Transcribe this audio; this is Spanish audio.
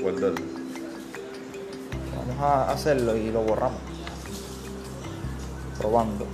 guardar. Vamos a hacerlo y lo borramos. Probando.